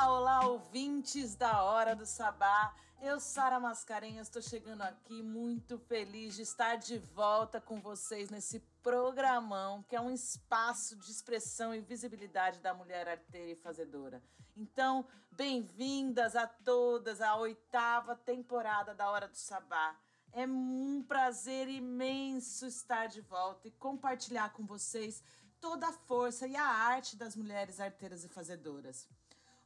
Olá, olá, ouvintes da Hora do Sabá. Eu, Sara Mascarenhas, estou chegando aqui muito feliz de estar de volta com vocês nesse programão, que é um espaço de expressão e visibilidade da mulher arteira e fazedora. Então, bem-vindas a todas à oitava temporada da Hora do Sabá. É um prazer imenso estar de volta e compartilhar com vocês toda a força e a arte das mulheres arteiras e fazedoras.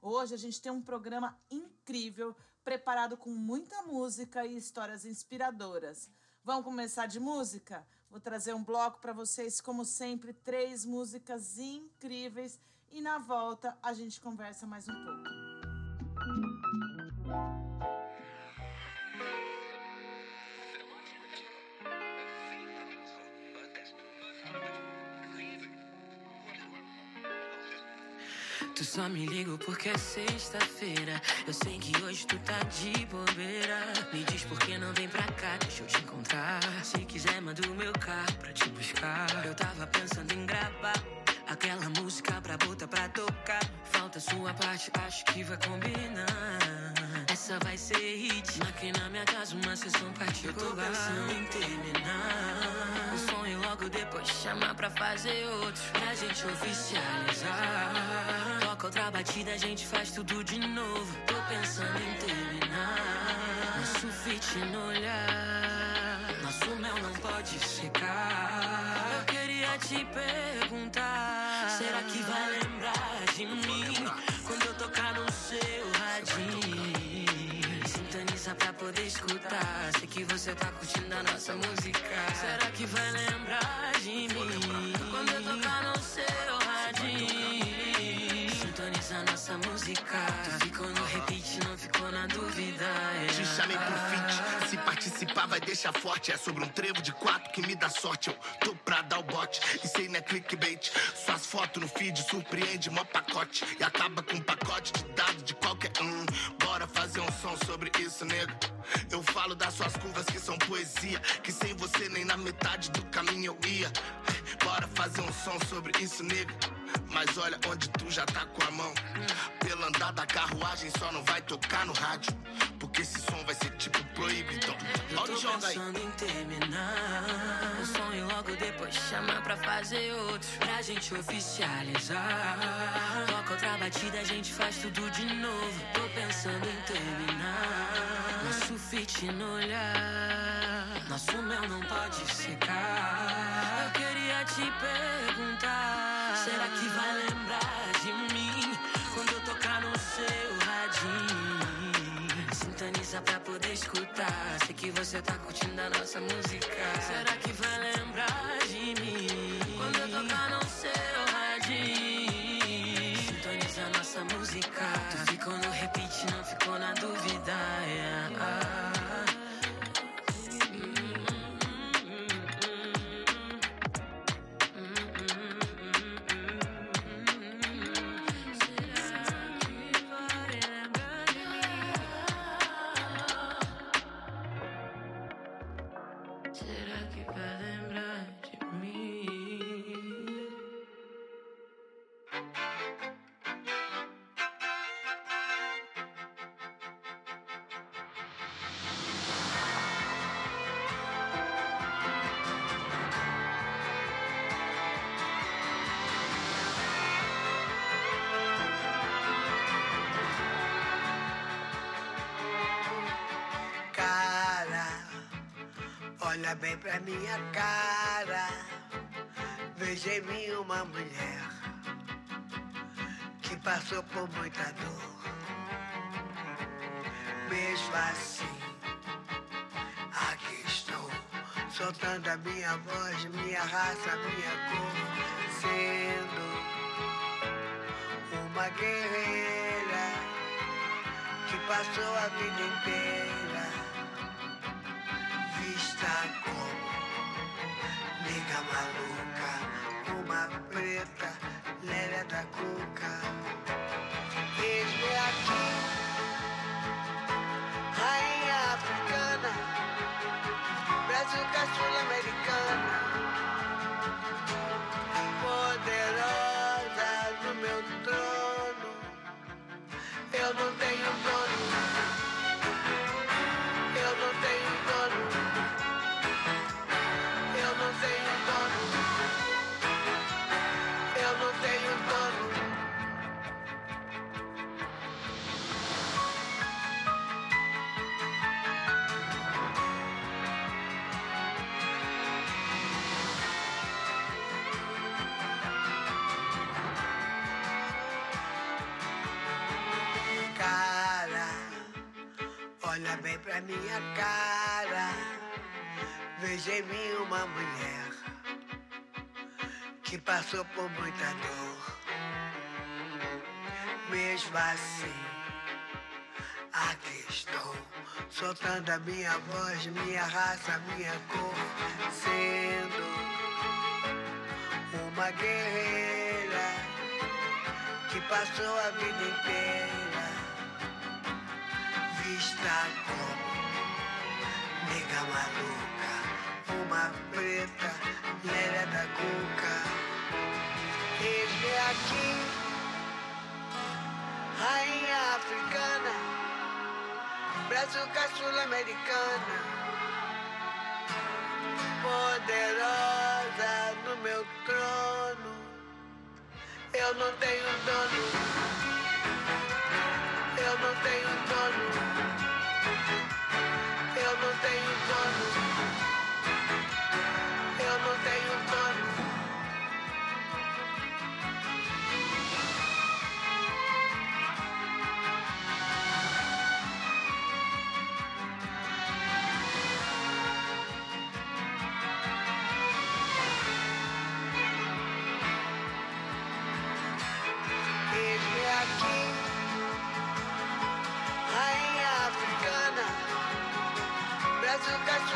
Hoje a gente tem um programa incrível, preparado com muita música e histórias inspiradoras. Vamos começar de música? Vou trazer um bloco para vocês, como sempre, três músicas incríveis e na volta a gente conversa mais um pouco. Só me ligo porque é sexta-feira. Eu sei que hoje tu tá de bobeira. Me diz por que não vem pra cá, deixa eu te encontrar. Se quiser, manda o meu carro pra te buscar. Eu tava pensando em gravar aquela música pra botar pra tocar. Falta sua parte, acho que vai combinar. Essa vai ser hit. Aqui na minha casa, uma sessão particular. Eu tô pensando em terminar. Um sonho logo depois chamar pra fazer outro. Pra gente oficializar. Toca outra batida, a gente faz tudo de novo. Tô pensando em terminar. Nosso fit no olhar. Nosso mel não pode secar. Eu queria te perguntar: que você tá curtindo a nossa música. Será que vai lembrar de mim quando eu tocar no seu radinho? Sintoniza nossa música. Tu ficou no repeat, não ficou na dúvida. é. Te chamei pro feat, se participar vai deixar forte. É sobre um trevo de quatro que me dá sorte. Eu tô pra dar o bote, isso aí não é clickbait. Suas fotos no feed surpreende mó pacote. E acaba com um pacote de dados de qualquer um. Bora fazer um som sobre isso, nego. Eu falo das suas curvas que são poesia. Que sem você nem na metade do caminho eu ia. Bora fazer um som sobre isso, nego. Mas olha onde tu já tá com a mão. Pelo andar da carruagem só não vai tocar no rádio. Porque esse som vai ser tipo proibido. Olha o jogo aí. pensando em terminar Um sonho logo depois chamar pra fazer outro Pra gente oficializar Toca outra batida, a gente faz tudo de novo Tô pensando terminar Nosso fit no olhar. Nosso mel não pode secar Eu queria te perguntar Será que vai lembrar de mim? Quando eu tocar no seu radinho. Sintoniza pra poder escutar. Sei que você tá curtindo a nossa música. Será que bem pra minha cara. Veja em mim uma mulher que passou por muita dor. Mesmo assim, aqui estou, soltando a minha voz, minha raça, minha cor, sendo uma guerreira que passou a vida inteira vista nega maluca, uma preta, lélia da cuca. Eis-me aqui, rainha africana, brazuca sul-americana, poderosa pra minha cara. Veja em mim uma mulher que passou por muita dor. Mesmo assim, aqui estou, soltando a minha voz, minha raça, minha cor, sendo uma guerreira que passou a vida inteira vista como nega maluca, uma preta, velha da cuca. Eis-me aqui, rainha africana, brazuca sul-americana, poderosa no meu trono. Eu não tenho dono, eu não tenho dono. Eu não tenho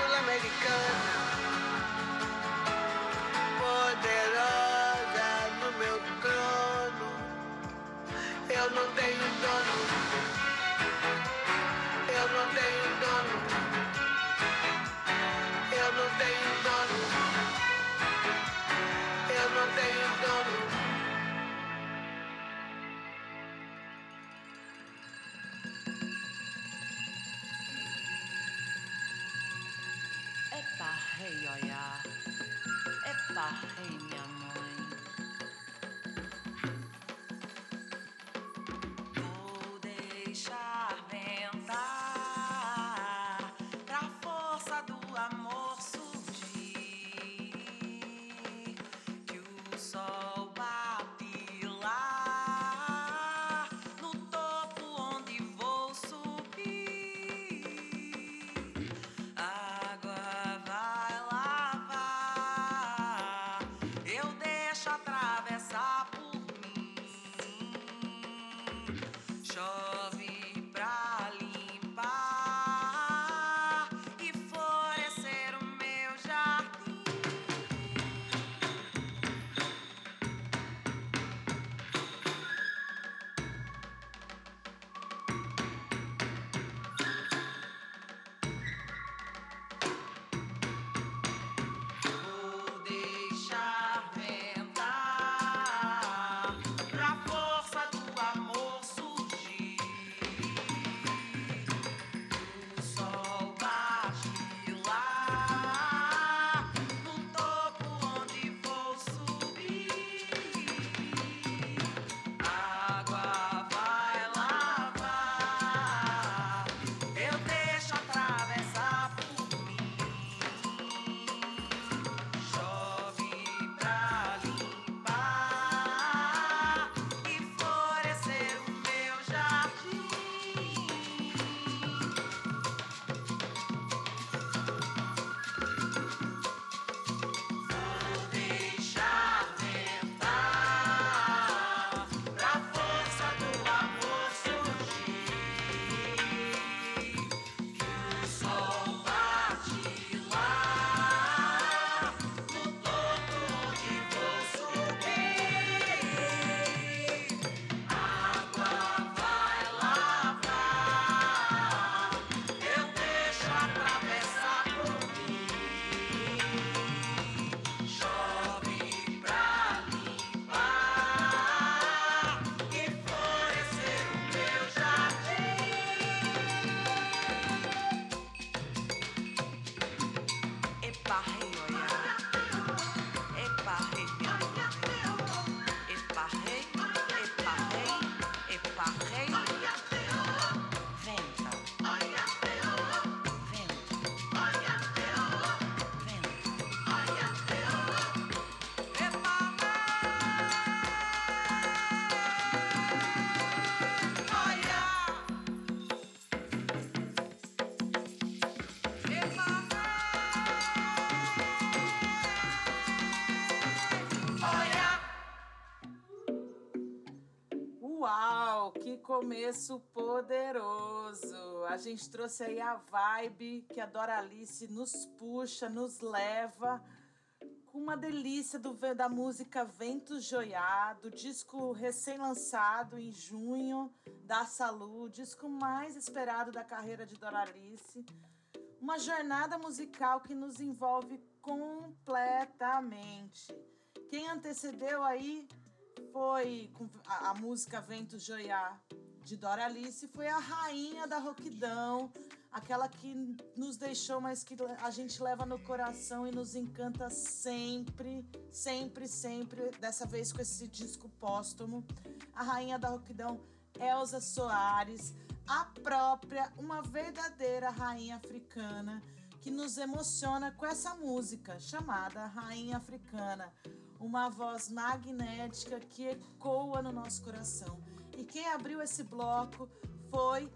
brazuca começo poderoso! A gente trouxe aí a vibe que a Doralice nos puxa, nos leva com uma delícia do, da música Vento Joiado, disco recém-lançado em junho da Saúde, disco mais esperado da carreira de Doralice. Uma jornada musical que nos envolve completamente. Quem antecedeu aí foi a, a música Vento Joiá de Doralice, foi a rainha da roquidão, aquela que nos deixou, mas que a gente leva no coração e nos encanta sempre, sempre, sempre, dessa vez com esse disco póstumo. A rainha da roquidão, Elza Soares, a própria, uma verdadeira rainha africana que nos emociona com essa música chamada Rainha Africana, uma voz magnética que ecoa no nosso coração. E quem abriu esse bloco foi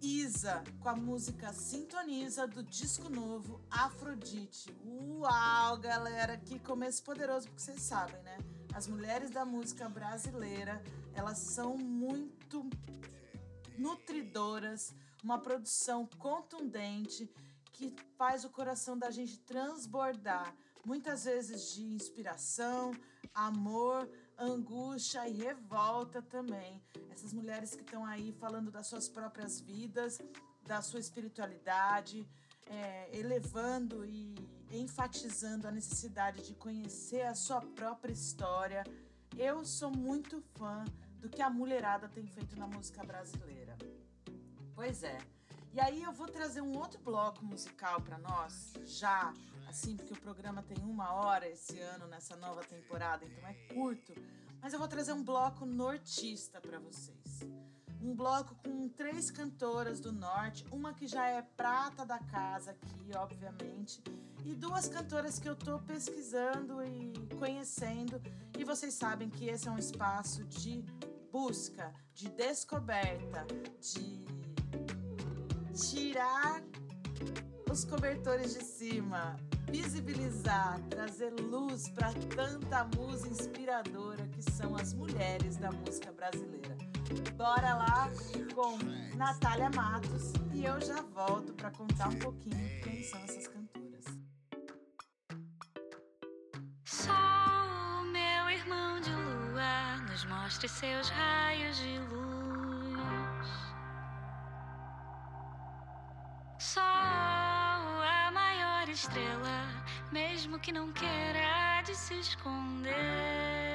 Isa, com a música Sintoniza do disco novo Afrodite. Uau, galera, que começo poderoso, porque vocês sabem, né? As mulheres da música brasileira, elas são muito nutridoras, uma produção contundente que faz o coração da gente transbordar, muitas vezes de inspiração, amor, angústia e revolta também. Essas mulheres que estão aí falando das suas próprias vidas, da sua espiritualidade, é, elevando e enfatizando a necessidade de conhecer a sua própria história. Eu sou muito fã do que a mulherada tem feito na música brasileira. Pois é. E aí eu vou trazer um outro bloco musical para nós, já assim, porque o programa tem uma hora esse ano nessa nova temporada, então é curto. Mas eu vou trazer um bloco nortista para vocês. Um bloco com três cantoras do norte, uma que já é prata da casa aqui, obviamente, e duas cantoras que eu tô pesquisando e conhecendo. E vocês sabem que esse é um espaço de busca, de descoberta, de tirar os cobertores de cima, visibilizar, trazer luz para tanta musa inspiradora que são as mulheres da música brasileira. Bora lá com Natália Matos e eu já volto para contar um pouquinho quem são essas cantoras. Sol, meu irmão de lua, nos mostre seus raios de luz. Estrela, mesmo que não queira de se esconder.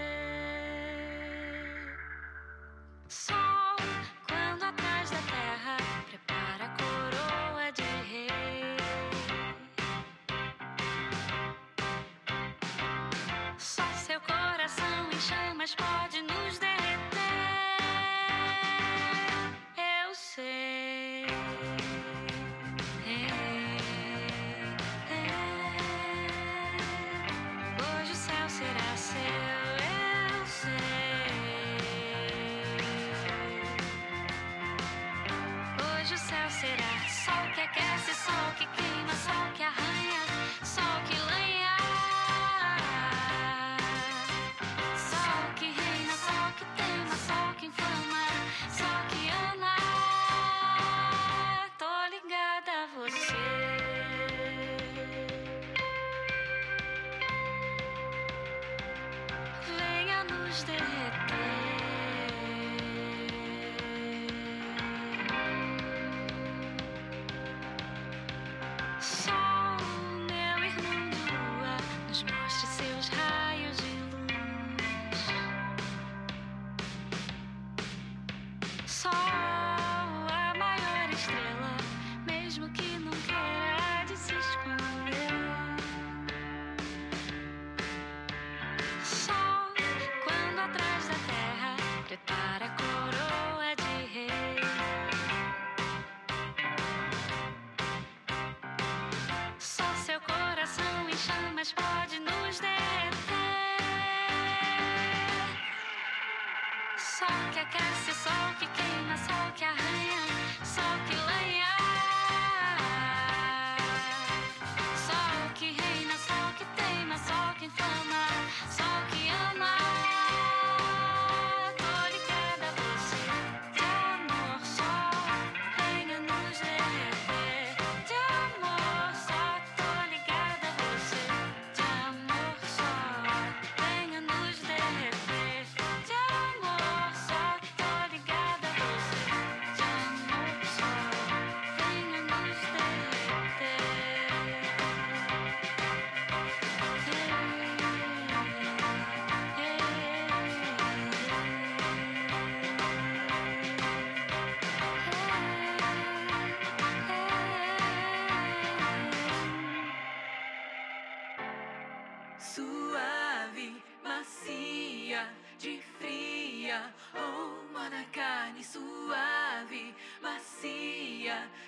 Sol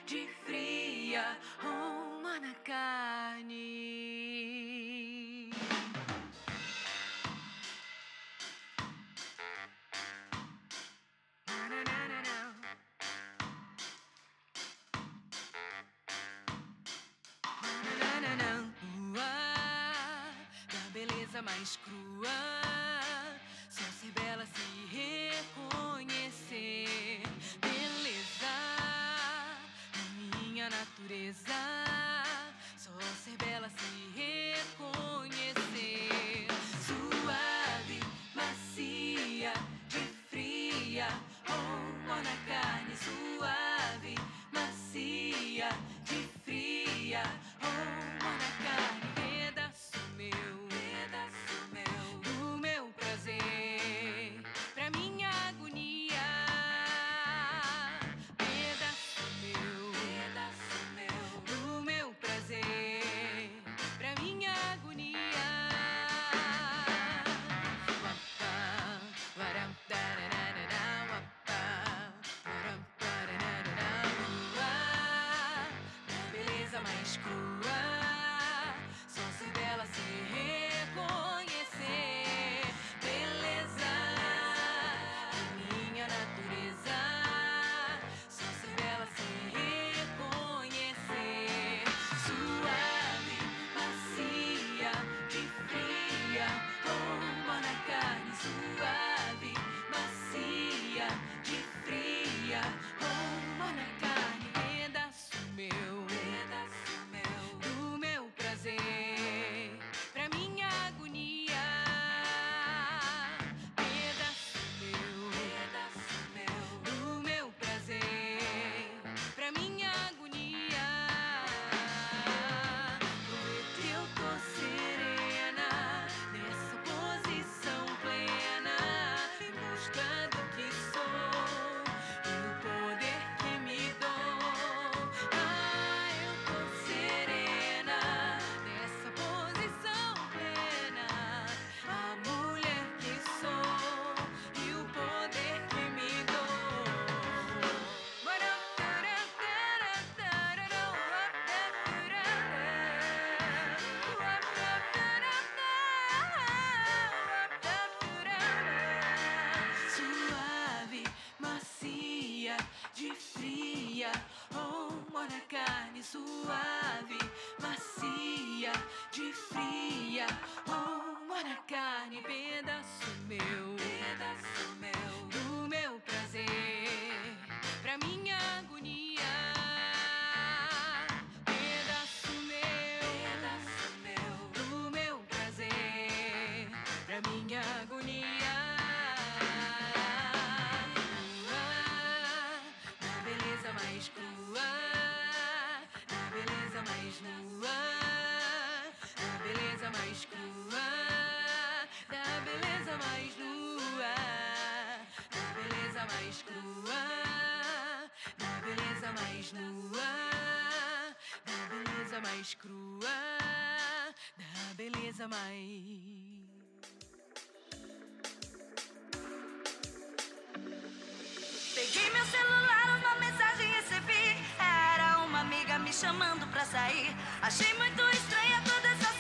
de fria uma Na, carne, na, na, Ua, da beleza mais crua. natureza. Só ser bela se realiza. suave, macia, de fria. Oh, na carne, pedaço meu, pedaço meu, do meu prazer, pra minha agonia. Pedaço meu, pedaço meu, do meu prazer, pra minha agonia. beleza mais nua, da beleza mais crua, da beleza mais. Peguei meu celular, uma mensagem recebi. Era uma amiga me chamando pra sair. Achei muito estranha toda essa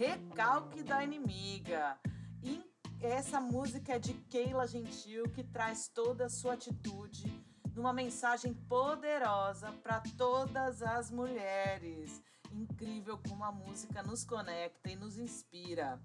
Recalque da Inimiga. E essa música é de Keila Gentil, que traz toda a sua atitude numa mensagem poderosa para todas as mulheres. Incrível como a música nos conecta e nos inspira.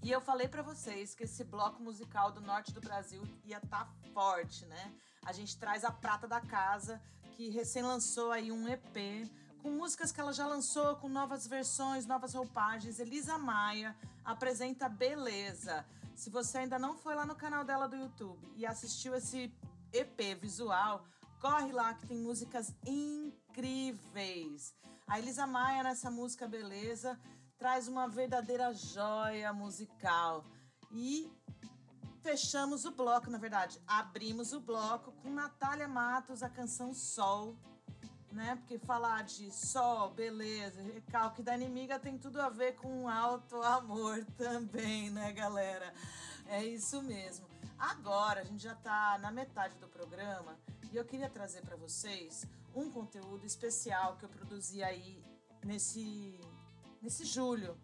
E eu falei para vocês que esse bloco musical do norte do Brasil ia estar tá forte, né? A gente traz a Prata da Casa, que recém lançou aí um EP com músicas que ela já lançou, com novas versões, novas roupagens. Elisa Maia apresenta Beleza. Se você ainda não foi lá no canal dela do YouTube e assistiu esse EP visual, corre lá que tem músicas incríveis. A Elisa Maia nessa música Beleza traz uma verdadeira joia musical. E fechamos o bloco, na verdade, abrimos o bloco com Natália Matos, a canção Sol, né? Porque falar de sol, beleza, recalque da inimiga tem tudo a ver com alto amor também, né, galera? É isso mesmo. Agora a gente já tá na metade do programa e eu queria trazer para vocês um conteúdo especial que eu produzi aí nesse nesse julho.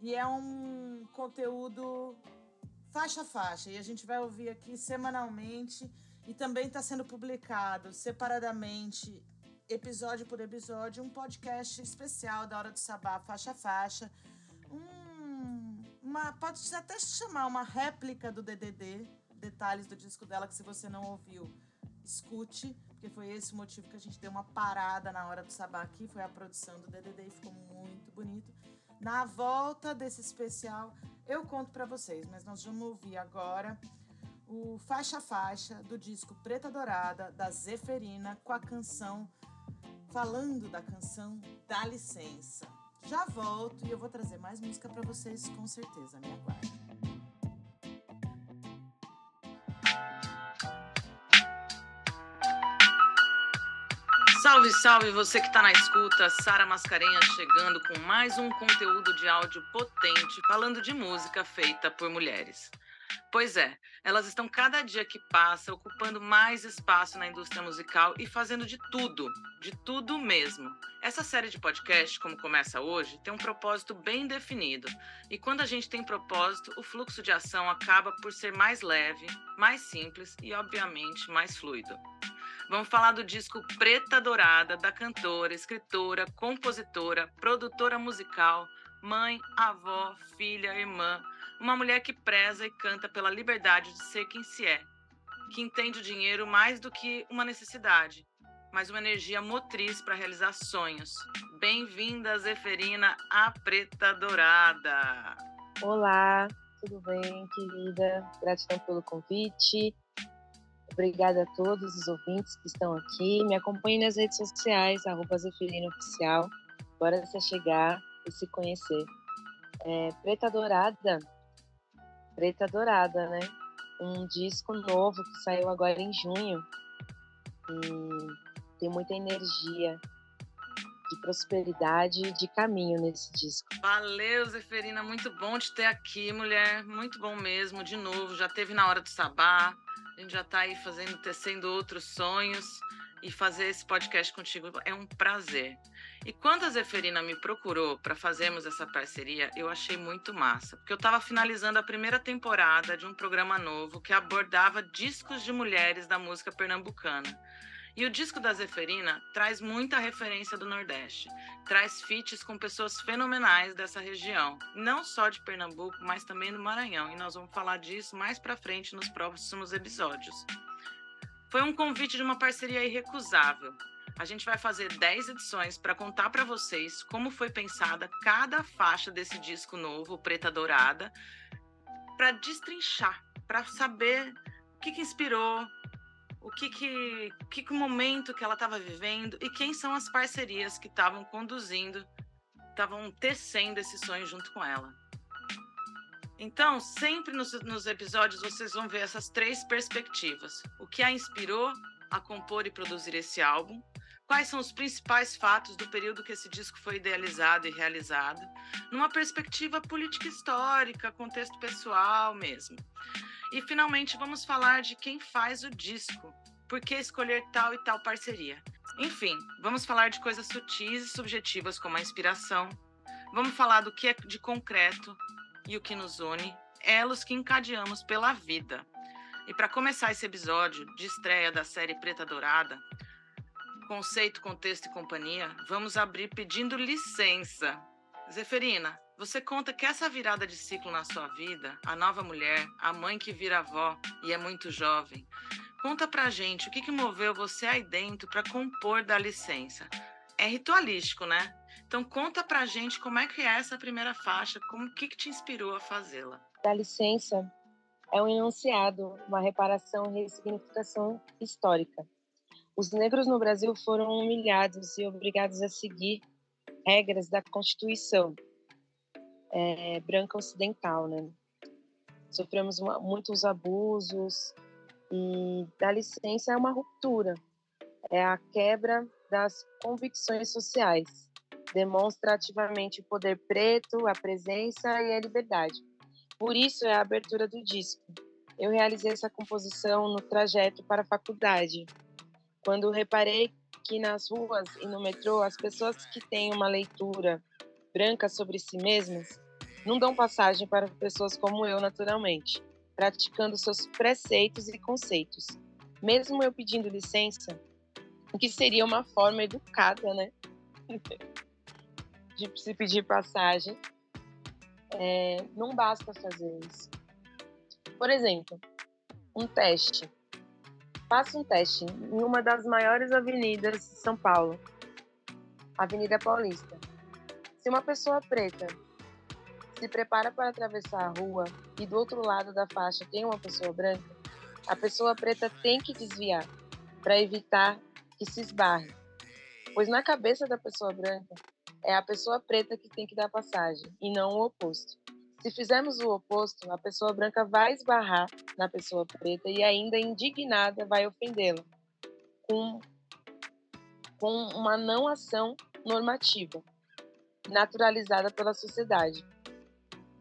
E é um conteúdo faixa a faixa. E a gente vai ouvir aqui semanalmente. E também está sendo publicado separadamente, episódio por episódio, um podcast especial da Hora do Sabá, faixa a faixa. Um, uma, pode até chamar uma réplica do DDD, detalhes do disco dela que se você não ouviu, escute, porque foi esse o motivo que a gente deu uma parada na Hora do Sabá aqui, foi a produção do DDD e ficou muito bonito. Na volta desse especial, eu conto para vocês, mas nós vamos ouvir agora o Faixa Faixa do disco Preta Dourada da Zeferina com a canção falando da canção Dá Licença. Já volto e eu vou trazer mais música para vocês com certeza, me aguardem. Salve, salve você que está na escuta, Sara Mascarenhas chegando com mais um conteúdo de áudio potente falando de música feita por mulheres. Pois é, elas estão cada dia que passa ocupando mais espaço na indústria musical e fazendo de tudo, de tudo mesmo. Essa série de podcast, como começa hoje, tem um propósito bem definido. E quando a gente tem propósito, o fluxo de ação acaba por ser mais leve, mais simples e, obviamente, mais fluido. Vamos falar do disco Preta Dourada, da cantora, escritora, compositora, produtora musical, mãe, avó, filha, irmã, uma mulher que preza e canta pela liberdade de ser quem se é, que entende o dinheiro mais do que uma necessidade, mas uma energia motriz para realizar sonhos. Bem-vinda, Zeferina, a Preta Dourada. Olá, tudo bem, querida? Gratidão pelo convite. Obrigada a todos os ouvintes que estão aqui. Me acompanhem nas redes sociais, arroba Zeferina Oficial. Bora se chegar e se conhecer. É, Preta Dourada, Preta Dourada, né? Um disco novo que saiu agora em junho. E tem muita energia de prosperidade e de caminho nesse disco. Valeu, Zeferina, muito bom te ter aqui, mulher, muito bom mesmo, de novo, já teve na hora do sabá, a gente já está aí fazendo, tecendo outros sonhos e fazer esse podcast contigo é um prazer. E quando a Zeferina me procurou para fazermos essa parceria, eu achei muito massa, porque eu estava finalizando a primeira temporada de um programa novo que abordava discos de mulheres da música pernambucana. E o disco da Zeferina traz muita referência do Nordeste, traz feats com pessoas fenomenais dessa região, não só de Pernambuco, mas também do Maranhão, e nós vamos falar disso mais para frente nos próximos episódios. Foi um convite de uma parceria irrecusável. A gente vai fazer 10 edições para contar para vocês como foi pensada cada faixa desse disco novo, Preta Dourada, para destrinchar, para saber o que, que inspirou, o que que, que, momento que ela estava vivendo e quem são as parcerias que estavam conduzindo, estavam tecendo esse sonho junto com ela. Então, sempre nos, nos episódios vocês vão ver essas três perspectivas: o que a inspirou a compor e produzir esse álbum, quais são os principais fatos do período que esse disco foi idealizado e realizado, numa perspectiva política histórica, contexto pessoal mesmo. E finalmente vamos falar de quem faz o disco, por que escolher tal e tal parceria. Enfim, vamos falar de coisas sutis e subjetivas como a inspiração, Vamos falar do que é de concreto e o que nos une, elos que encadeamos pela vida. E para começar esse episódio de estreia da série Preta Dourada, conceito, contexto e companhia, vamos abrir pedindo licença. Zeferina, você conta que essa virada de ciclo na sua vida, a nova mulher, a mãe que vira avó e é muito jovem, conta pra gente o que, que moveu você aí dentro para compor da licença. É ritualístico, né? Então conta pra gente como é que é essa primeira faixa, como que, que te inspirou a fazê-la. Da licença é um enunciado, uma reparação e ressignificação histórica. Os negros no Brasil foram humilhados e obrigados a seguir regras da Constituição é, branca ocidental, né? Sofremos uma, muitos abusos e da licença é uma ruptura, é a quebra das convicções sociais demonstra ativamente o poder preto, a presença e a liberdade. Por isso é a abertura do disco. Eu realizei essa composição no trajeto para a faculdade, quando reparei que nas ruas e no metrô as pessoas que têm uma leitura branca sobre si mesmas não dão passagem para pessoas como eu naturalmente, praticando seus preceitos e conceitos. Mesmo eu pedindo licença, o que seria uma forma educada, né? de se pedir passagem, é, não basta fazer isso. Por exemplo, um teste. Faça um teste em uma das maiores avenidas de São Paulo, Avenida Paulista. Se uma pessoa preta se prepara para atravessar a rua e do outro lado da faixa tem uma pessoa branca, a pessoa preta tem que desviar para evitar que se esbarre. Pois na cabeça da pessoa branca, é a pessoa preta que tem que dar passagem e não o oposto. Se fizermos o oposto, a pessoa branca vai esbarrar na pessoa preta e ainda indignada vai ofendê-la com, com uma não ação normativa, naturalizada pela sociedade.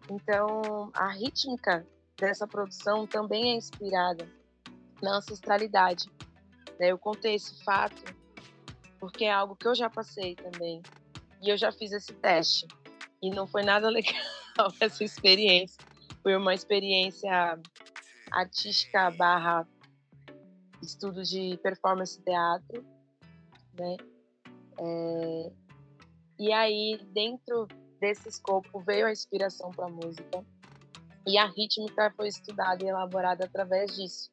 Então, a rítmica dessa produção também é inspirada na ancestralidade. Né? Eu contei esse fato porque é algo que eu já passei também. E eu já fiz esse teste. E não foi nada legal essa experiência. Foi uma experiência artística barra estudo de performance teatro, né? É... E aí, dentro desse escopo, veio a inspiração para a música. E a rítmica foi estudada e elaborada através disso,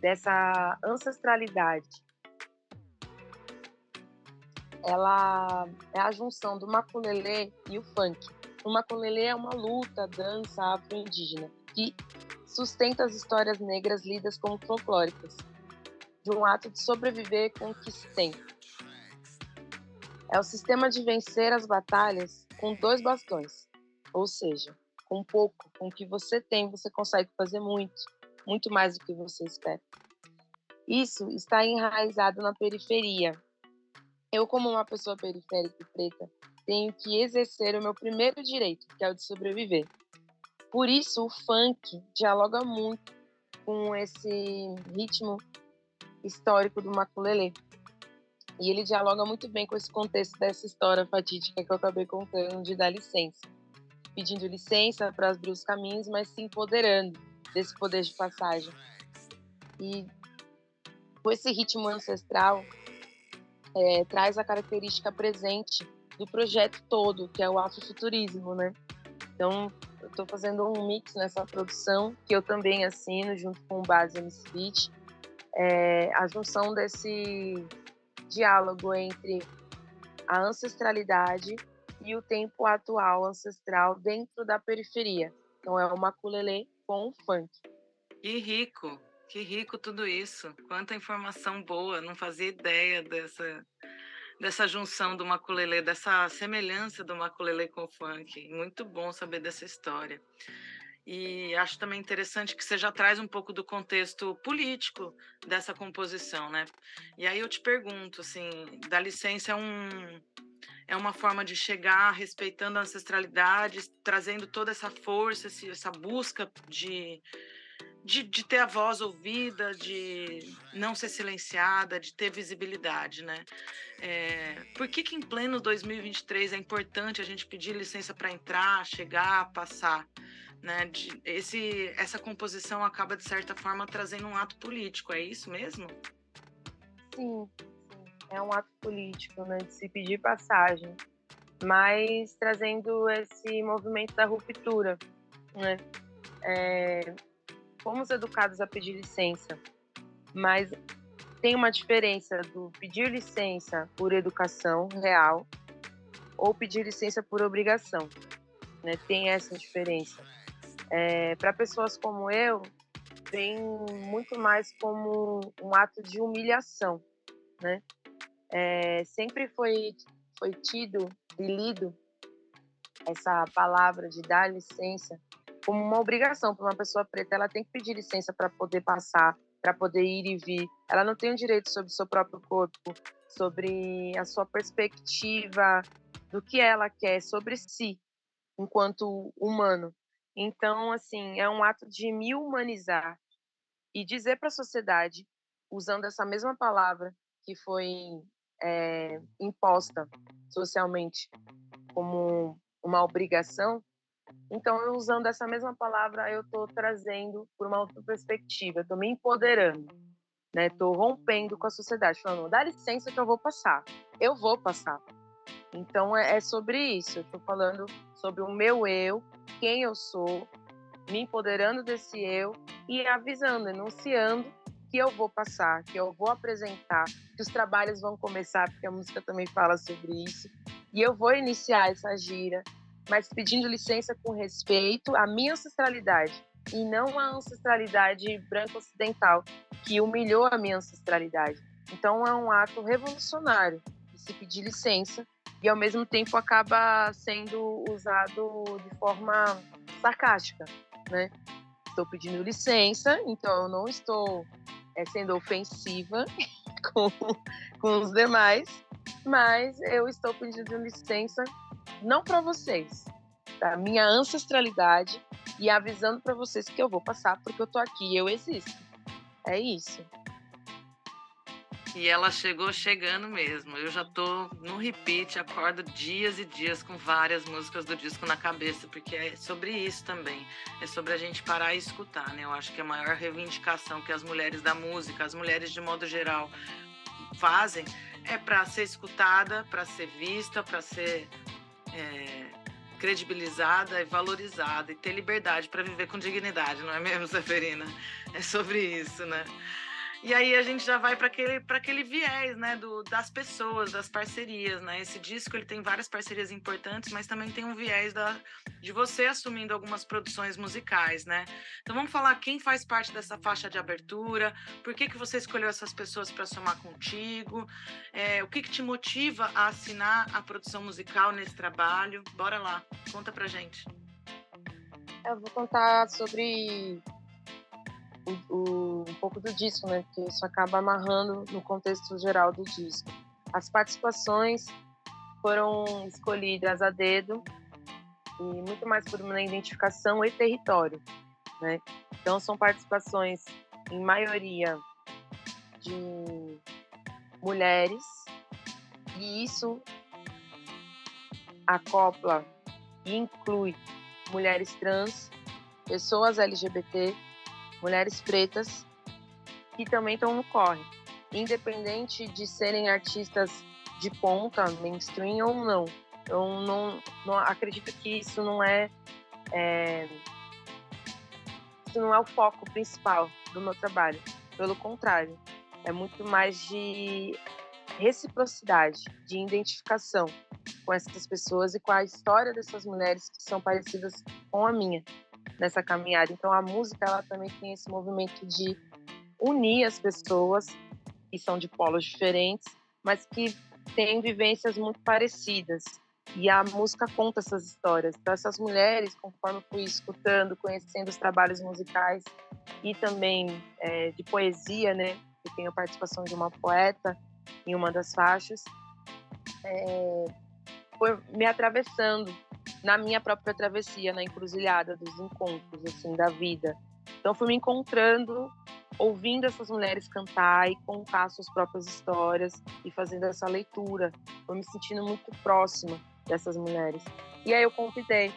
dessa ancestralidade ela é a junção do maculelê e o funk. O maculelê é uma luta, dança afro-indígena que sustenta as histórias negras lidas como folclóricas, de um ato de sobreviver com o que se tem. É o sistema de vencer as batalhas com dois bastões, ou seja, com pouco, com o que você tem, você consegue fazer muito, muito mais do que você espera. Isso está enraizado na periferia, eu, como uma pessoa periférica e preta, tenho que exercer o meu primeiro direito, que é o de sobreviver. Por isso, o funk dialoga muito com esse ritmo histórico do maculelê. E ele dialoga muito bem com esse contexto dessa história fatídica que eu acabei contando de dar licença. Pedindo licença para abrir os caminhos, mas se empoderando desse poder de passagem. E com esse ritmo ancestral, é, traz a característica presente do projeto todo, que é o afrofuturismo, né? Então, eu estou fazendo um mix nessa produção, que eu também assino, junto com o Base Beat, é, a junção desse diálogo entre a ancestralidade e o tempo atual ancestral dentro da periferia. Então, é o maculelê com o funk. Que rico! Que rico tudo isso. Quanta informação boa. Não fazia ideia dessa, dessa junção do maculelê, dessa semelhança do maculelê com o funk. Muito bom saber dessa história. E acho também interessante que você já traz um pouco do contexto político dessa composição, né? E aí eu te pergunto, assim, da licença é um é uma forma de chegar respeitando a ancestralidade, trazendo toda essa força, essa busca de de, de ter a voz ouvida, de não ser silenciada, de ter visibilidade, né? É, por que, que em pleno 2023 é importante a gente pedir licença para entrar, chegar, passar? Né? De, esse, essa composição acaba, de certa forma, trazendo um ato político, é isso mesmo? Sim, é um ato político, né? de se pedir passagem, mas trazendo esse movimento da ruptura. Né? É, fomos educados a pedir licença, mas tem uma diferença do pedir licença por educação real ou pedir licença por obrigação. Né? Tem essa diferença. É, Para pessoas como eu, vem muito mais como um ato de humilhação. Né? É, sempre foi, foi tido e lido essa palavra de dar licença como uma obrigação para uma pessoa preta. Ela tem que pedir licença para poder passar, para poder ir e vir. Ela não tem o direito sobre o seu próprio corpo, sobre a sua perspectiva do que ela quer sobre si, enquanto humano. Então, assim, é um ato de me humanizar e dizer para a sociedade, usando essa mesma palavra que foi é, imposta socialmente como uma obrigação, então, eu, usando essa mesma palavra, eu estou trazendo por uma outra perspectiva, estou me empoderando, né? Estou rompendo com a sociedade, falando, dá licença que eu vou passar, eu vou passar. Então, é, é sobre isso, estou falando sobre o meu eu, quem eu sou, me empoderando desse eu e avisando, enunciando que eu vou passar, que eu vou apresentar, que os trabalhos vão começar, porque a música também fala sobre isso, e eu vou iniciar essa gira, mas pedindo licença com respeito à minha ancestralidade e não à ancestralidade branca ocidental que humilhou a minha ancestralidade. Então é um ato revolucionário de se pedir licença e ao mesmo tempo acaba sendo usado de forma sarcástica, né? Estou pedindo licença, então eu não estou é, sendo ofensiva com, com os demais, mas eu estou pedindo licença não para vocês, da minha ancestralidade e avisando para vocês que eu vou passar porque eu tô aqui, eu existo. É isso. E ela chegou chegando mesmo. Eu já tô no repeat, acordo dias e dias com várias músicas do disco na cabeça, porque é sobre isso também. É sobre a gente parar e escutar, né? Eu acho que a maior reivindicação que as mulheres da música, as mulheres de modo geral, fazem é para ser escutada, para ser vista, para ser é, credibilizada e valorizada e ter liberdade para viver com dignidade, não é mesmo, Severina? É sobre isso, né? E aí a gente já vai para aquele, aquele viés, né, do, das pessoas, das parcerias, né? Esse disco ele tem várias parcerias importantes, mas também tem um viés da, de você assumindo algumas produções musicais, né? Então vamos falar quem faz parte dessa faixa de abertura, por que que você escolheu essas pessoas para somar contigo, é, o que que te motiva a assinar a produção musical nesse trabalho? Bora lá, conta pra gente. Eu vou contar sobre o, o, um pouco do disco, né? Porque isso acaba amarrando no contexto geral do disco. As participações foram escolhidas a dedo e muito mais por uma identificação e território, né? Então são participações em maioria de mulheres e isso acopla e inclui mulheres trans, pessoas LGBT mulheres pretas que também estão no corre, independente de serem artistas de ponta, mainstream ou não. Eu não, não acredito que isso não é, é isso não é o foco principal do meu trabalho. Pelo contrário, é muito mais de reciprocidade, de identificação com essas pessoas e com a história dessas mulheres que são parecidas com a minha nessa caminhada. Então a música ela também tem esse movimento de unir as pessoas que são de polos diferentes, mas que têm vivências muito parecidas. E a música conta essas histórias. Então essas mulheres, conforme fui escutando, conhecendo os trabalhos musicais e também é, de poesia, né? Eu tenho a participação de uma poeta em uma das faixas, é, foi me atravessando na minha própria travessia, na encruzilhada dos encontros, assim, da vida. Então, fui me encontrando, ouvindo essas mulheres cantar e contar suas próprias histórias e fazendo essa leitura. Fui me sentindo muito próxima dessas mulheres. E aí eu convidei.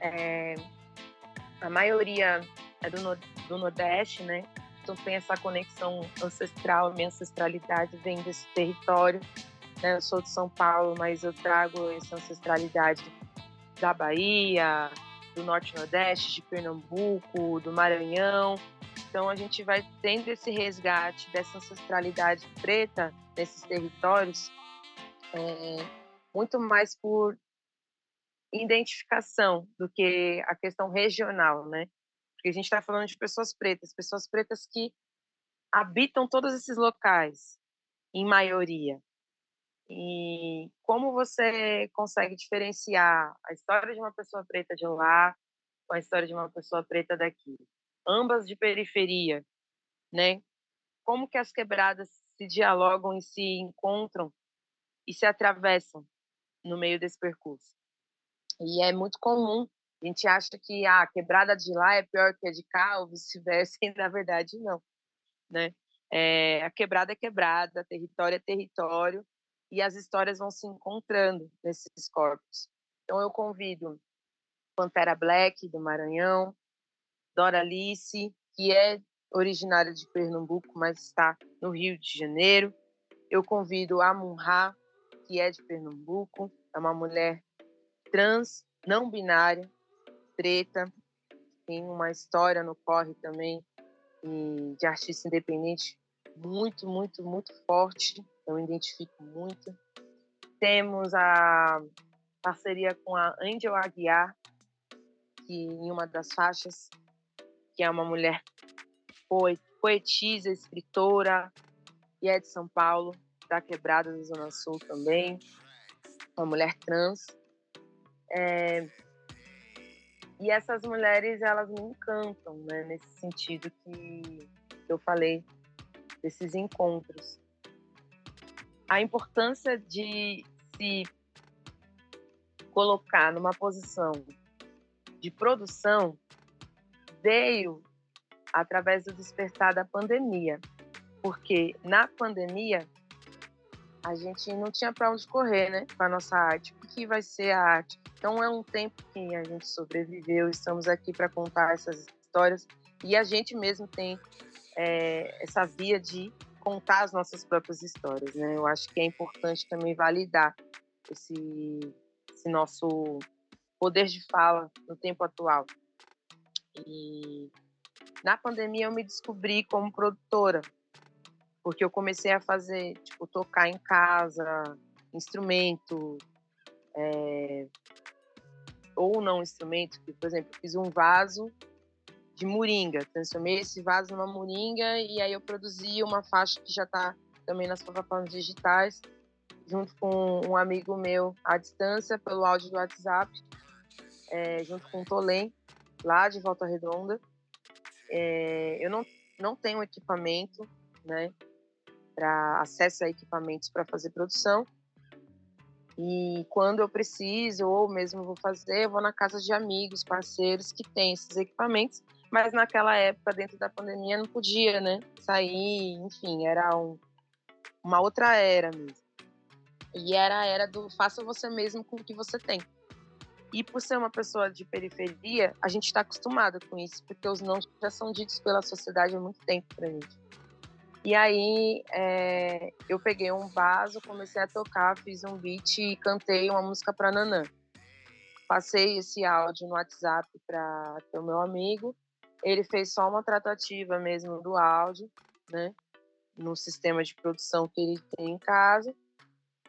É, a maioria é do, no, do Nordeste, né? Então tem essa conexão ancestral, minha ancestralidade vem desse território. Né? Eu sou de São Paulo, mas eu trago essa ancestralidade da Bahia, do Norte Nordeste, de Pernambuco, do Maranhão. Então a gente vai tendo esse resgate dessa ancestralidade preta nesses territórios é, muito mais por identificação do que a questão regional, né? Porque a gente está falando de pessoas pretas, pessoas pretas que habitam todos esses locais, em maioria. E como você consegue diferenciar a história de uma pessoa preta de lá com a história de uma pessoa preta daqui? Ambas de periferia, né? Como que as quebradas se dialogam e se encontram e se atravessam no meio desse percurso? E é muito comum a gente acha que ah, a quebrada de lá é pior que a de cá, ou vice-versa, e na verdade não. Né? É, a quebrada é quebrada, território é território, e as histórias vão se encontrando nesses corpos. Então eu convido Pantera Black, do Maranhão, Dora Alice, que é originária de Pernambuco, mas está no Rio de Janeiro. Eu convido a Munha, que é de Pernambuco, é uma mulher trans, não binária, preta, tem uma história no corre também de artista independente muito, muito, muito forte. Eu me identifico muito. Temos a parceria com a Angel Aguiar, que em uma das faixas, que é uma mulher poetisa, escritora, e é de São Paulo, da Quebrada da Zona Sul também, uma mulher trans. É, e essas mulheres, elas me encantam, né? Nesse sentido que eu falei, desses encontros. A importância de se colocar numa posição de produção veio através do despertar da pandemia. Porque na pandemia a gente não tinha para onde correr, né? Com a nossa arte. O que vai ser a arte? Então é um tempo que a gente sobreviveu, estamos aqui para contar essas histórias e a gente mesmo tem é, essa via de contar as nossas próprias histórias, né? Eu acho que é importante também validar esse, esse nosso poder de fala no tempo atual. E na pandemia eu me descobri como produtora, porque eu comecei a fazer, tipo, tocar em casa, instrumento, é, ou não instrumento, que, por exemplo, fiz um vaso de moringa, transformei esse vaso numa moringa e aí eu produzi uma faixa que já está também nas plataformas digitais, junto com um amigo meu à distância, pelo áudio do WhatsApp, é, junto com o Tolém, lá de Volta Redonda. É, eu não, não tenho equipamento, né, para acesso a equipamentos para fazer produção, e quando eu preciso, ou mesmo vou fazer, eu vou na casa de amigos, parceiros que têm esses equipamentos. Mas naquela época, dentro da pandemia, não podia, né? Sair, enfim, era um, uma outra era mesmo. E era a era do faça você mesmo com o que você tem. E por ser uma pessoa de periferia, a gente está acostumado com isso, porque os não já são ditos pela sociedade há muito tempo pra gente. E aí é, eu peguei um vaso, comecei a tocar, fiz um beat e cantei uma música para Nanã. Passei esse áudio no WhatsApp para o meu amigo. Ele fez só uma tratativa mesmo do áudio, né? No sistema de produção que ele tem em casa.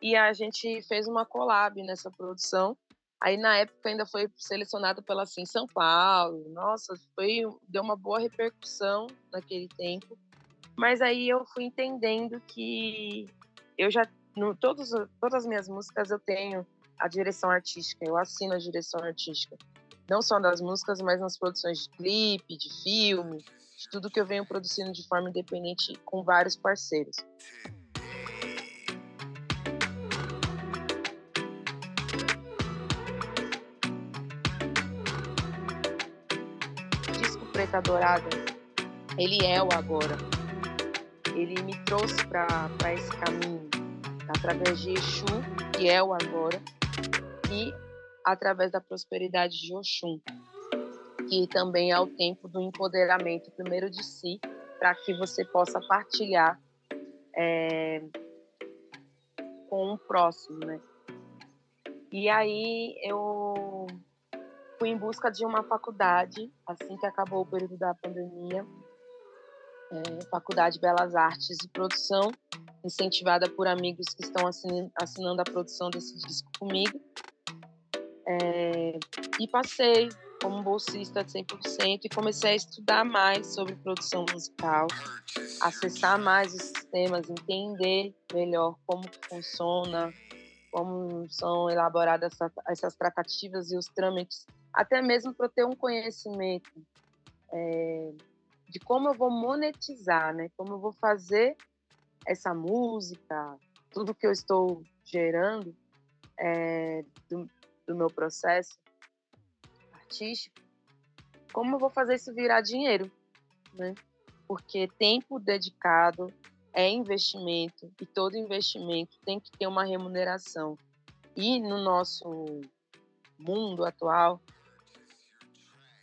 E a gente fez uma collab nessa produção. Aí na época ainda foi selecionado pela Sim São Paulo. Nossa, foi deu uma boa repercussão naquele tempo. Mas aí eu fui entendendo que eu já, no, todos, todas as minhas músicas eu tenho a direção artística, eu assino a direção artística. Não só das músicas, mas nas produções de clipe, de filme, de tudo que eu venho produzindo de forma independente com vários parceiros. Preta Dourada, ele é o agora. Ele me trouxe para esse caminho através de Exu, que é o agora, e através da prosperidade de Oxum, que também é o tempo do empoderamento, primeiro de si, para que você possa partilhar é, com o próximo, né? E aí eu fui em busca de uma faculdade, assim que acabou o período da pandemia, é, Faculdade de Belas Artes e Produção, incentivada por amigos que estão assinando a produção desse disco comigo. E passei como bolsista de 100% e comecei a estudar mais sobre produção musical, acessar mais os sistemas, entender melhor como funciona, como são elaboradas essas, essas tratativas e os trâmites, até mesmo para ter um conhecimento é, de como eu vou monetizar, né? Como eu vou fazer essa música, tudo que eu estou gerando é, do, do meu processo artístico, como eu vou fazer isso virar dinheiro, né? Porque tempo dedicado é investimento e todo investimento tem que ter uma remuneração. E no nosso mundo atual,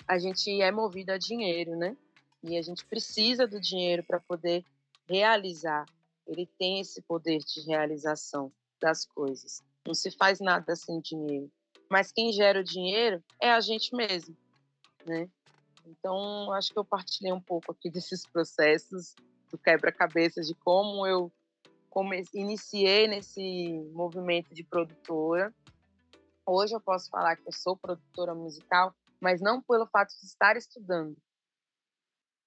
a gente é movido a dinheiro, né? E a gente precisa do dinheiro para poder realizar. Ele tem esse poder de realização das coisas. Não se faz nada sem dinheiro mas quem gera o dinheiro é a gente mesmo, né? Então, acho que eu partilhei um pouco aqui desses processos do quebra-cabeça de como eu iniciei nesse movimento de produtora. Hoje eu posso falar que eu sou produtora musical, mas não pelo fato de estar estudando,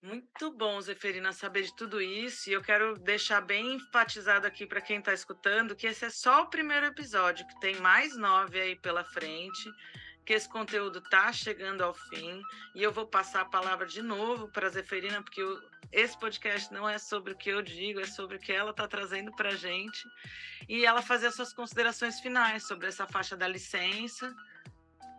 muito bom, Zeferina, saber de tudo isso. E eu quero deixar bem enfatizado aqui para quem está escutando que esse é só o primeiro episódio, que tem mais nove aí pela frente, que esse conteúdo está chegando ao fim. E eu vou passar a palavra de novo para a Zeferina, porque eu, esse podcast não é sobre o que eu digo, é sobre o que ela está trazendo para a gente. E ela fazer as suas considerações finais sobre essa faixa da licença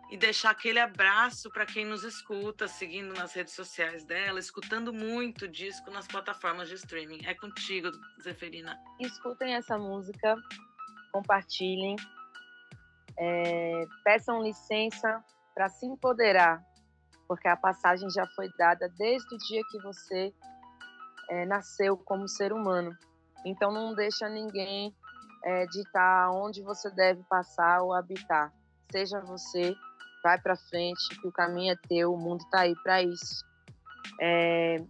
e deixar aquele abraço para quem nos escuta, seguindo nas redes sociais dela, escutando muito disco nas plataformas de streaming. É contigo, Zeferina. Escutem essa música, compartilhem, é, peçam licença para se empoderar, porque a passagem já foi dada desde o dia que você é, nasceu como ser humano. Então não deixa ninguém é, ditar onde você deve passar ou habitar. Seja você vai para frente, que o caminho é teu, o mundo está aí para isso. É,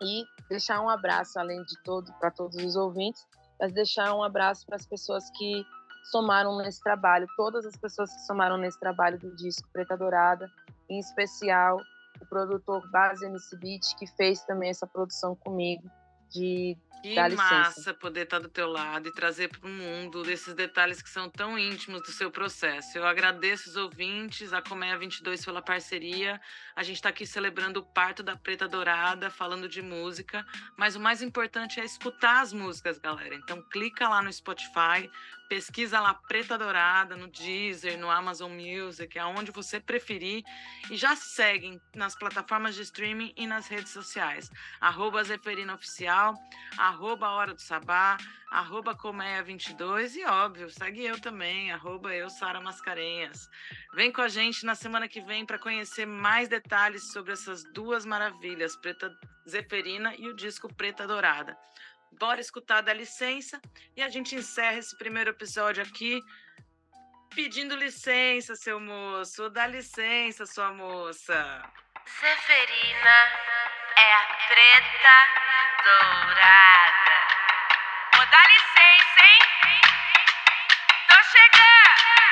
e deixar um abraço, além de todo, para todos os ouvintes, mas deixar um abraço para as pessoas que somaram nesse trabalho, todas as pessoas que somaram nesse trabalho do disco Preta Dourada, em especial o produtor Base MC Beat, que fez também essa produção comigo, de que massa poder estar do teu lado e trazer para o mundo esses detalhes que são tão íntimos do seu processo. Eu agradeço os ouvintes, a Colmeia 22 pela parceria. A gente está aqui celebrando o parto da Preta Dourada, falando de música, mas o mais importante é escutar as músicas, galera. Então clica lá no Spotify, pesquisa lá Preta Dourada no Deezer, no Amazon Music, aonde você preferir e já segue nas plataformas de streaming e nas redes sociais. Arroba Zeferina Oficial, arroba Hora do Sabá, arroba Colmeia22 e, óbvio, segue eu também, arroba eu, Sara Mascarenhas. Vem com a gente na semana que vem para conhecer mais detalhes sobre essas duas maravilhas, Preta Zeferina e o disco Preta Dourada. Bora escutar da licença e a gente encerra esse primeiro episódio aqui pedindo licença, seu moço. Dá licença, sua moça. Zeferina é a preta dourada. Vou dar licença, hein? Tô chegando!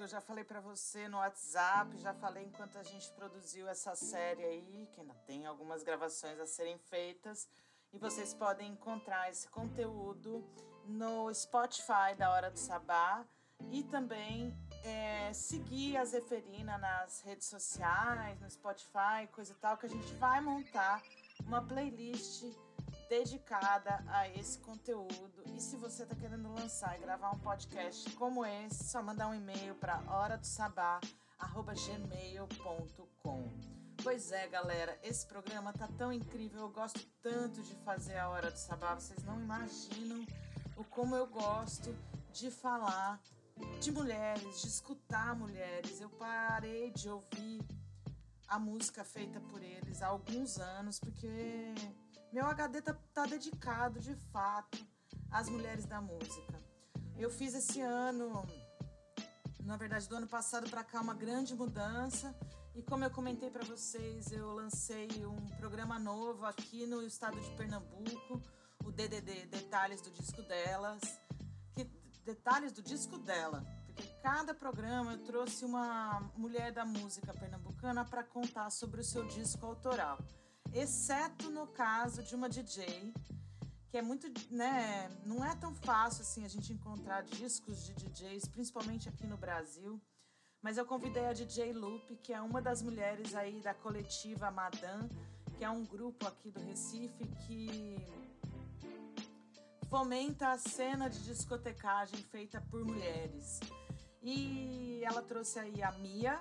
Disco! Eu já falei pra você no WhatsApp, já falei enquanto a gente produziu essa série aí, que ainda tem algumas gravações a serem feitas. E vocês podem encontrar esse conteúdo no Spotify da Hora do Sabá e também é, seguir a Zeferina nas redes sociais, no Spotify, coisa e tal, que a gente vai montar uma playlist dedicada a esse conteúdo. E se você está querendo lançar e gravar um podcast como esse, só mandar um e-mail para hora do gmail.com. Pois é, galera, esse programa tá tão incrível, eu gosto tanto de fazer a Hora do Sabá, vocês não imaginam o como eu gosto de falar de mulheres, de escutar mulheres. Eu parei de ouvir a música feita por eles há alguns anos, porque meu HD tá, tá dedicado de fato às mulheres da música. Eu fiz esse ano, na verdade, do ano passado para cá, uma grande mudança. E como eu comentei para vocês, eu lancei um programa novo aqui no estado de Pernambuco, o DDD Detalhes do Disco Delas. Que, detalhes do disco dela, porque cada programa eu trouxe uma mulher da música pernambucana para contar sobre o seu disco autoral exceto no caso de uma DJ, que é muito, né, não é tão fácil assim a gente encontrar discos de DJs, principalmente aqui no Brasil. Mas eu convidei a DJ Lupe, que é uma das mulheres aí da coletiva Madame, que é um grupo aqui do Recife que fomenta a cena de discotecagem feita por mulheres. E ela trouxe aí a Mia,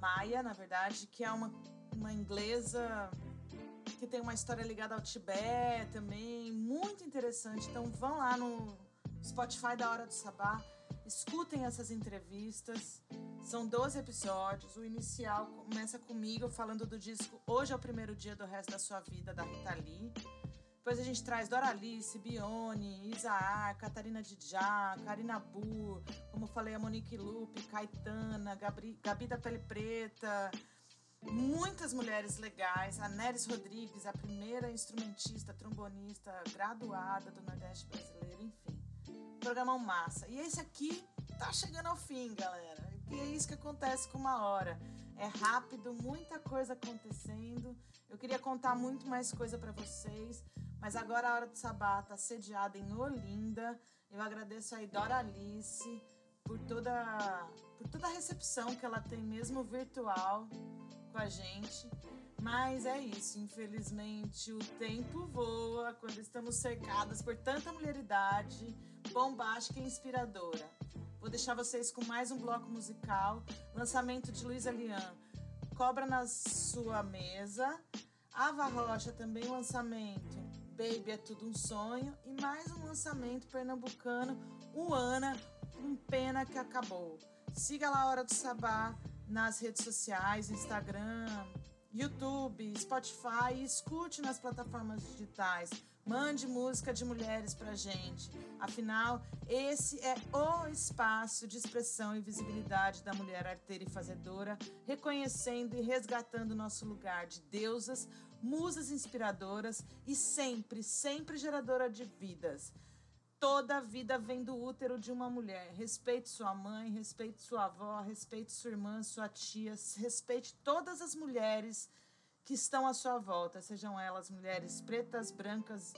Maia, na verdade, que é uma, uma inglesa que tem uma história ligada ao Tibete também, muito interessante. Então vão lá no Spotify da Hora do Sabá, escutem essas entrevistas. São 12 episódios. O inicial começa comigo falando do disco Hoje é o primeiro dia do resto da sua vida da Rita Lee. Depois a gente traz Doralice, Bione, Isaar, Catarina Didjá, Karina Burr, como falei, a Monique Lupe, Caetana, Gabri, Gabi da Pele Preta, muitas mulheres legais. A Neres Rodrigues, a primeira instrumentista, trombonista graduada do Nordeste brasileiro, enfim. Programão massa. E esse aqui tá chegando ao fim, galera. E é isso que acontece com uma hora. É rápido, muita coisa acontecendo. Eu queria contar muito mais coisa para vocês, mas agora a hora do sabá tá sediada em Olinda. Eu agradeço a Dora Alice por toda por toda a recepção que ela tem mesmo virtual com a gente. Mas é isso, infelizmente o tempo voa quando estamos cercadas por tanta mulheridade bombástica e inspiradora. Vou deixar vocês com mais um bloco musical, lançamento de Luísa Lian, Cobra na sua mesa, Ava Rocha também lançamento, Baby é tudo um sonho e mais um lançamento pernambucano, o Ana, um pena que acabou. Siga lá a Hora do Sabá nas redes sociais, Instagram, YouTube, Spotify escute nas plataformas digitais. Mande música de mulheres pra gente. Afinal, esse é o espaço de expressão e visibilidade da mulher arteira e fazedora, reconhecendo e resgatando nosso lugar de deusas, musas inspiradoras e sempre, sempre geradora de vidas. Toda a vida vem do útero de uma mulher. Respeite sua mãe, respeite sua avó, respeite sua irmã, sua tia, respeite todas as mulheres que estão à sua volta, sejam elas mulheres pretas, brancas,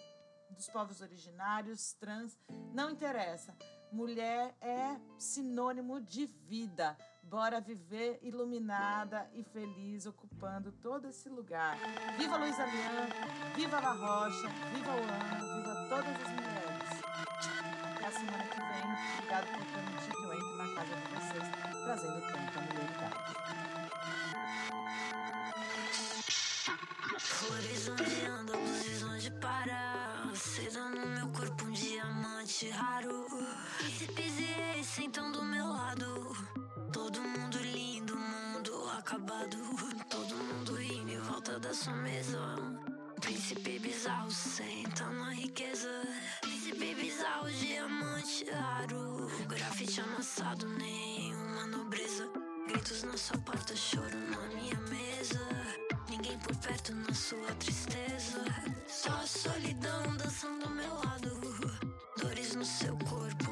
dos povos originários, trans, não interessa. Mulher é sinônimo de vida. Bora viver iluminada e feliz, ocupando todo esse lugar. Viva Luísa Lian, viva La Rocha, viva o Ano, viva todas as mulheres a semana que vem. Obrigado por permitir que eu entre na casa de vocês, trazendo tanta mulheridade. Flores ondeando, luzes onde parar. Você dá no meu corpo um diamante raro. E ex sentam do meu lado. Todo mundo lindo, mundo acabado. Todo mundo rindo em volta da sua mesa. Príncipe bizarro senta na riqueza. Príncipe bizarro, diamante raro. Grafite amassado, nenhuma nobreza. Gritos na sua porta, choro na minha mesa. Ninguém gosto na sua tristeza. Só a solidão dançando ao meu lado. Dores no seu corpo,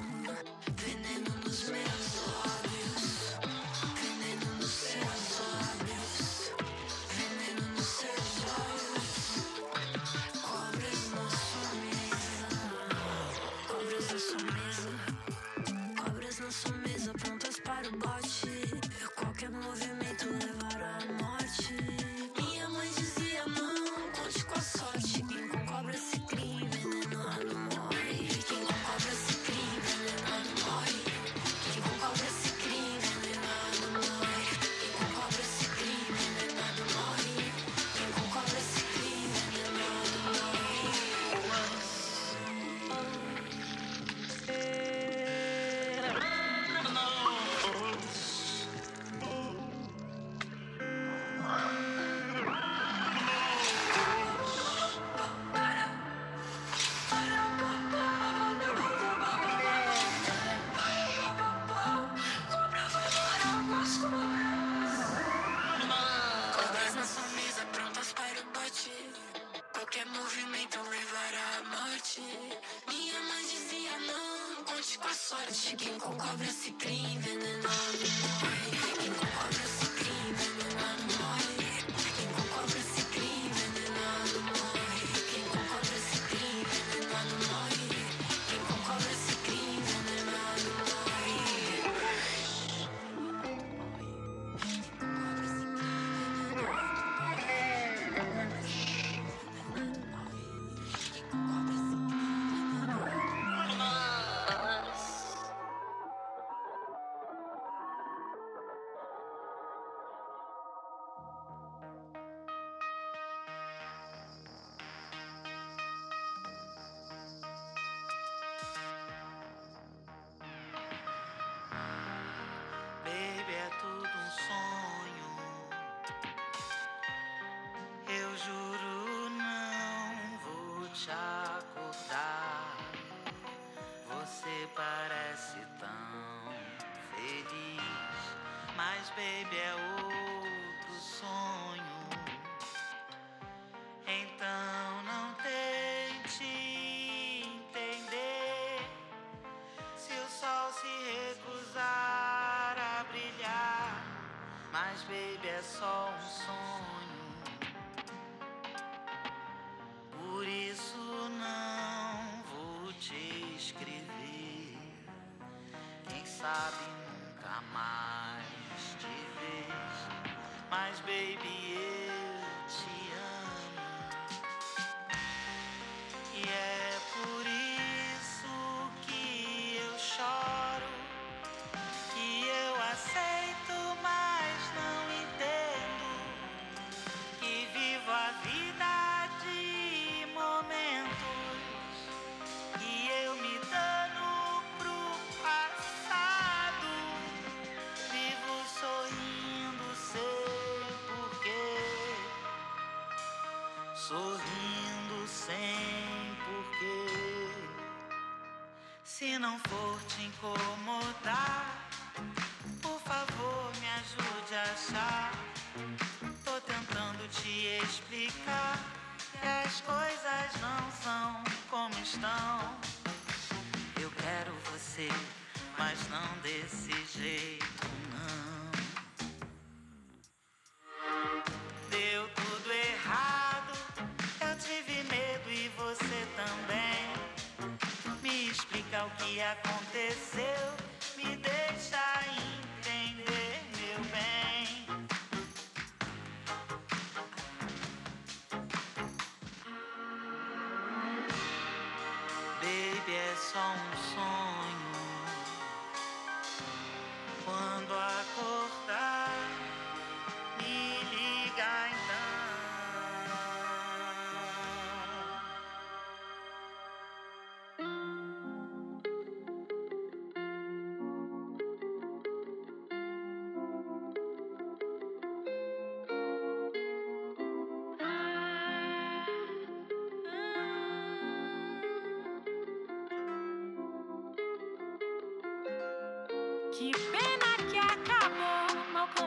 sorte. Quem com cobra se cria, envenenado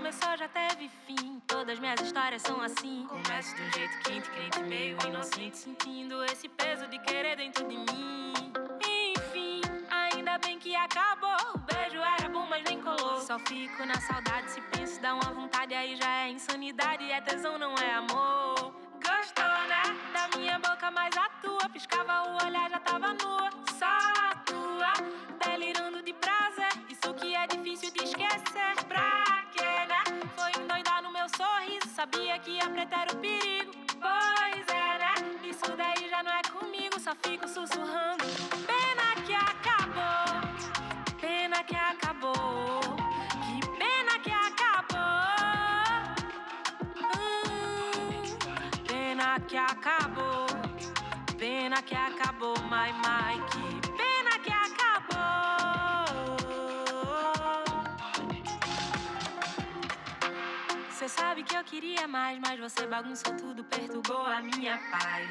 começou já teve fim. Todas minhas histórias são assim. Começo de um jeito quente, crente, meio inocente, sentindo esse peso de querer dentro de mim. Enfim, ainda bem que acabou. O beijo era bom, mas nem colou. Só fico na saudade se penso, dá uma vontade, aí já é insanidade. É tesão, não é amor. Gostou, né? Da minha boca, mas a tua. Piscava o olhar, já tava nua. Só a tua. Delirando de prazer. Isso que é difícil de esquecer. Sabia que a preta era o perigo. Pois né? Isso daí já não é comigo. Só fico sussurrando. Pena que acabou. Pena que acabou. Que pena que acabou. Hum, pena que acabou. Pena que acabou, my, my. Que pena que acabou. Cê sabe que eu queria mais, mas você bagunçou tudo, perturbou a minha paz.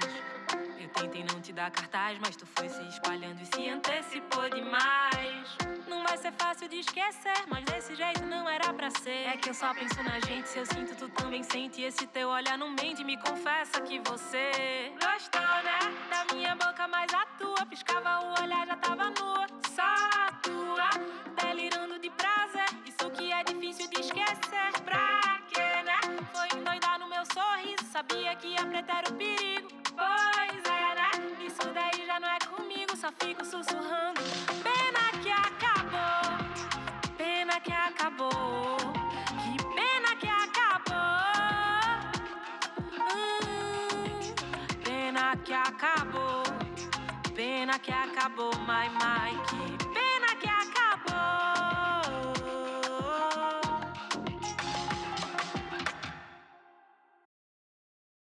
Eu tentei não te dar cartaz, mas tu foi se espalhando e se antecipou demais. Não vai ser fácil de esquecer, mas desse jeito não era pra ser. É que eu só penso na gente, se eu sinto, tu também sente. Esse teu olhar não mente, me confessa que você gostou, né? Da minha boca, mas a tua. Piscava o olhar, já tava nua. Só a tua, delirando de prazer. Isso que é difícil de esquecer. Pra Sabia que a preta era o perigo. Pois né? Isso daí já não é comigo, só fico sussurrando. Pena que acabou, pena que acabou. Que pena que acabou. Pena que acabou, pena que acabou, my, my. Que